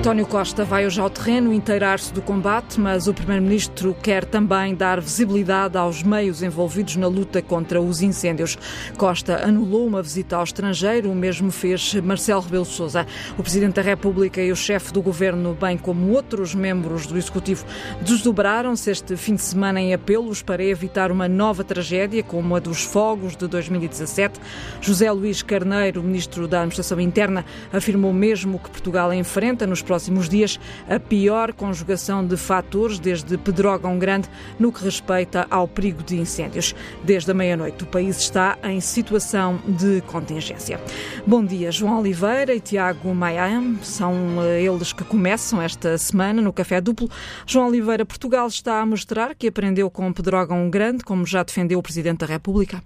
António Costa vai hoje ao terreno inteirar-se do combate, mas o Primeiro-Ministro quer também dar visibilidade aos meios envolvidos na luta contra os incêndios. Costa anulou uma visita ao estrangeiro, o mesmo fez Marcelo Rebelo Sousa. O Presidente da República e o chefe do Governo, bem como outros membros do Executivo, desdobraram-se este fim de semana em apelos para evitar uma nova tragédia, como a dos fogos de 2017. José Luís Carneiro, Ministro da Administração Interna, afirmou mesmo que Portugal enfrenta nos próximos dias a pior conjugação de fatores desde Pedrógão Grande no que respeita ao perigo de incêndios. Desde a meia-noite, o país está em situação de contingência. Bom dia, João Oliveira e Tiago Maia. São eh, eles que começam esta semana no Café Duplo. João Oliveira, Portugal está a mostrar que aprendeu com Pedrógão Grande, como já defendeu o Presidente da República.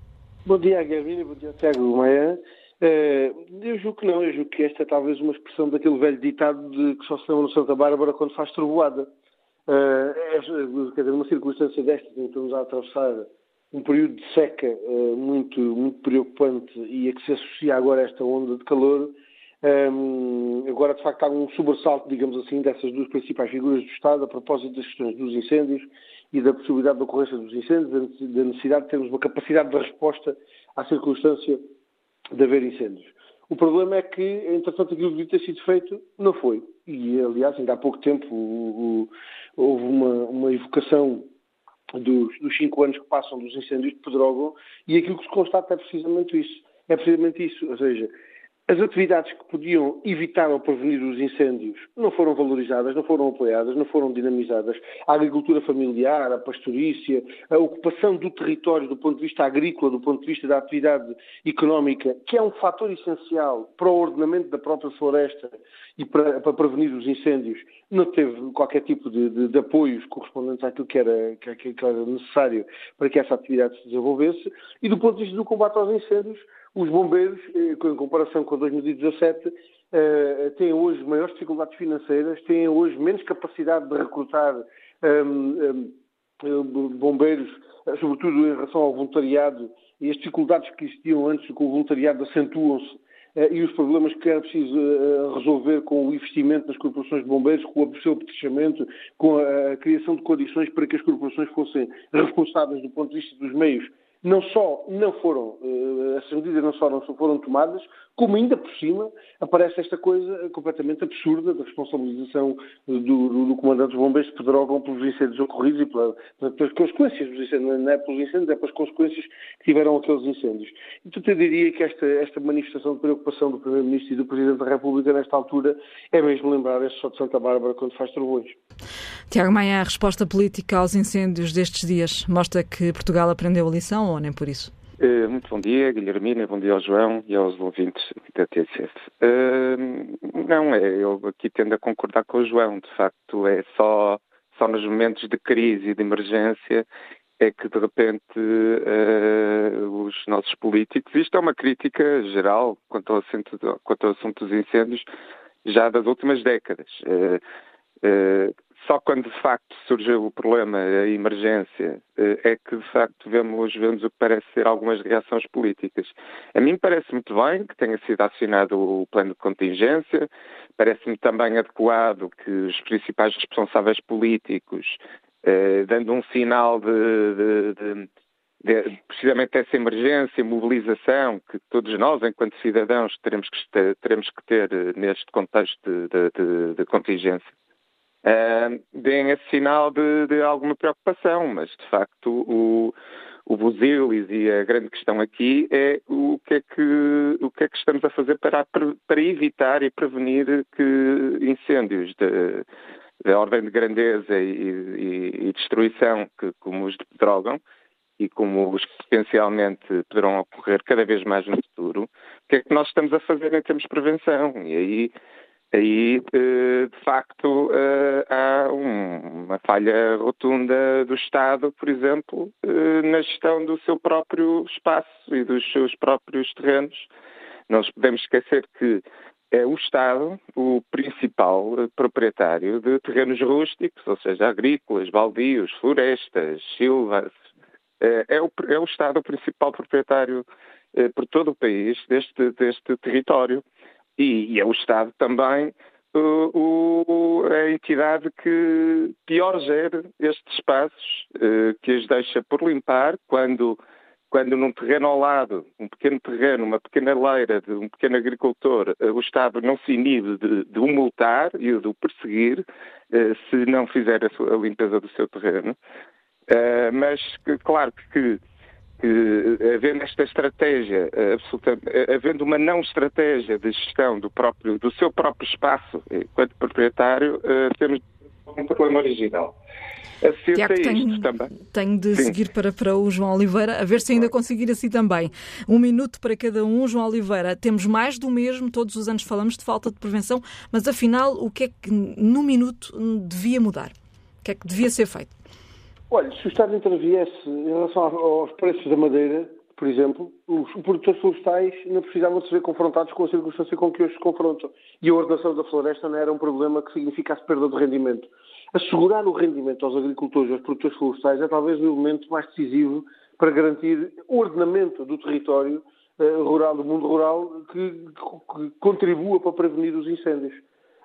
Bom dia, Gavina. Bom dia, Tiago Maia. Uh, eu julgo que não, eu julgo que esta é talvez uma expressão daquele velho ditado de que só se lembra no Santa Bárbara quando faz trovoada. É, quer dizer, uma circunstância destas em que estamos a atravessar um período de seca muito, muito preocupante e a que se associa agora esta onda de calor, um, agora de facto há um sobressalto, digamos assim, dessas duas principais figuras do Estado a propósito das questões dos incêndios e da possibilidade de ocorrência dos incêndios, da necessidade de termos uma capacidade de resposta à circunstância de haver incêndios. O problema é que, entretanto, aquilo que devia ter sido feito não foi. E, aliás, ainda há pouco tempo o, o, houve uma, uma evocação dos, dos, cinco anos que passam dos incêndios de Pedrógão e aquilo que se constata é precisamente isso. É precisamente isso. Ou seja, as atividades que podiam evitar ou prevenir os incêndios não foram valorizadas, não foram apoiadas, não foram dinamizadas. A agricultura familiar, a pastorícia, a ocupação do território do ponto de vista agrícola, do ponto de vista da atividade económica, que é um fator essencial para o ordenamento da própria floresta e para, para prevenir os incêndios, não teve qualquer tipo de, de, de apoios correspondentes àquilo que era, que, que era necessário para que essa atividade se desenvolvesse. E do ponto de vista do combate aos incêndios, os bombeiros, eh, em comparação com 2017, eh, têm hoje maiores dificuldades financeiras, têm hoje menos capacidade de recrutar um, um, bombeiros, sobretudo em relação ao voluntariado, e as dificuldades que existiam antes com o voluntariado acentuam-se eh, e os problemas que era preciso resolver com o investimento nas corporações de bombeiros, com o seu apetrechamento, com a criação de condições para que as corporações fossem responsáveis do ponto de vista dos meios não só não foram, uh, essas medidas não só não foram tomadas, como ainda por cima aparece esta coisa completamente absurda da responsabilização do, do, do comandante dos bombeiros de Pedrógão pelos incêndios ocorridos e pela, pelas consequências dos incêndios, não é pelos incêndios, é pelas consequências que tiveram aqueles incêndios. Então eu diria que esta, esta manifestação de preocupação do Primeiro-Ministro e do Presidente da República nesta altura é mesmo lembrar este só de Santa Bárbara quando faz trovões. Tiago Maia, a resposta política aos incêndios destes dias mostra que Portugal aprendeu a lição nem por isso? Uh, muito bom dia, Guilhermina, bom dia ao João e aos ouvintes da TCF. Uh, não, é, eu aqui tendo a concordar com o João, de facto, é só, só nos momentos de crise e de emergência é que de repente uh, os nossos políticos, isto é uma crítica geral quanto ao assunto, quanto ao assunto dos incêndios já das últimas décadas. Uh, quando de facto surgiu o problema, a emergência, eh, é que de facto vemos, vemos o que parece ser algumas reações políticas. A mim parece muito bem que tenha sido acionado o plano de contingência, parece-me também adequado que os principais responsáveis políticos, eh, dando um sinal de, de, de de, precisamente dessa emergência, mobilização que todos nós, enquanto cidadãos, teremos que ter, teremos que ter eh, neste contexto de contingência uh, deem esse sinal de, de, alguma preocupação, mas de facto o, o busilis e a grande questão aqui é o que é que, o que, é que estamos a fazer para, para evitar e prevenir que incêndios de, de ordem de grandeza e, e, e destruição que, como os drogam e como os que potencialmente poderão ocorrer cada vez mais no futuro, o que é que nós estamos a fazer em termos de prevenção? E aí aí eh, de facto eh, há uma falha rotunda do Estado, por exemplo, eh, na gestão do seu próprio espaço e dos seus próprios terrenos. Não nos podemos esquecer que é o Estado o principal proprietário de terrenos rústicos, ou seja, agrícolas, baldios, florestas, silvas. É o, é o Estado o principal proprietário por todo o país deste, deste território. E, e é o Estado também o, a entidade que pior gera estes espaços, uh, que os deixa por limpar quando, quando num terreno ao lado, um pequeno terreno, uma pequena leira de um pequeno agricultor, uh, o Estado não se inibe de, de o multar e de o perseguir se não fizer a, sua, a, limpeza do seu terreno. mas, que, claro que que, havendo esta estratégia, eh, eh, havendo uma não estratégia de gestão do, próprio, do seu próprio espaço enquanto proprietário, eh, temos um problema original. Tiago, tenho, tenho de Sim. seguir para, para o João Oliveira, a ver se ainda conseguir assim também. Um minuto para cada um. João Oliveira, temos mais do mesmo, todos os anos falamos de falta de prevenção, mas afinal, o que é que no minuto devia mudar? O que é que devia ser feito? Olha, se o Estado interviesse em relação aos preços da madeira, por exemplo, os produtores florestais não precisavam de se ver confrontados com a circunstância com que hoje se confrontam. E a ordenação da floresta não era um problema que significasse perda de rendimento. Assegurar o rendimento aos agricultores e aos produtores florestais é talvez o elemento mais decisivo para garantir o ordenamento do território uh, rural, do mundo rural, que, que contribua para prevenir os incêndios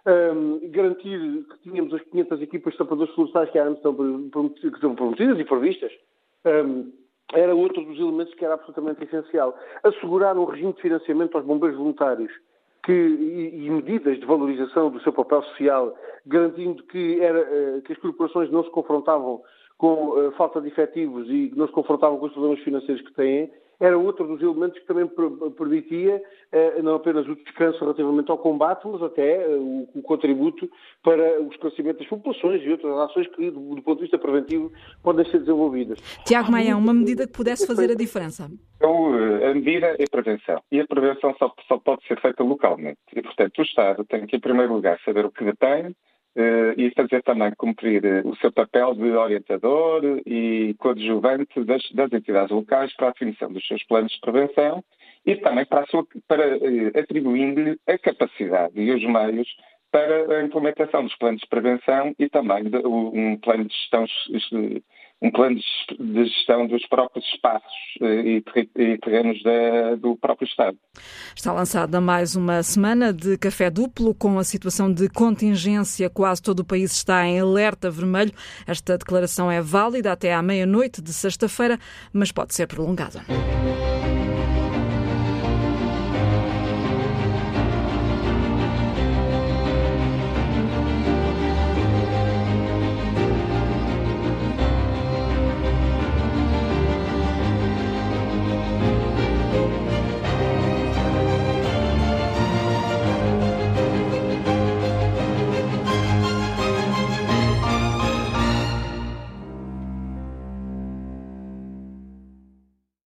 um, garantir que tínhamos as 500 equipas de sapadores florestais que, eram, estão prometidas e previstas, um, era outro dos elementos que era absolutamente essencial. Assegurar um regime de financiamento aos bombeiros voluntários que, e, e, medidas de valorização do seu papel social, garantindo que, era, uh, que as corporações não se confrontavam com uh, falta de efetivos e não se confrontavam com os problemas financeiros que têm, era outro dos elementos que também permitia eh, não apenas o descanso relativamente ao combate, mas até eh, o contributo para o esclarecimento das populações e outras ações que, do ponto de vista preventivo, podem ser desenvolvidas. Tiago Maia, uma medida que pudesse fazer a diferença? Então, a medida é a prevenção. E a prevenção só, só pode ser feita localmente. E, portanto, o Estado tem que, em primeiro lugar, saber o que detém, e fazer também cumprir uh, o seu papel de orientador e coadjuvante das, das, entidades locais para a definição dos seus planos de prevenção e também para, para uh, atribuindo-lhe a capacidade e os meios para a implementação dos planos de prevenção e também de, um plano de gestão um plano de gestão dos próprios espaços eh, e terrenos do próprio Estado. Está lançada mais uma semana de café duplo com a situação de contingência. Quase todo o país está em alerta vermelho. Esta declaração é válida até à meia-noite de sexta-feira, mas pode ser prolongada.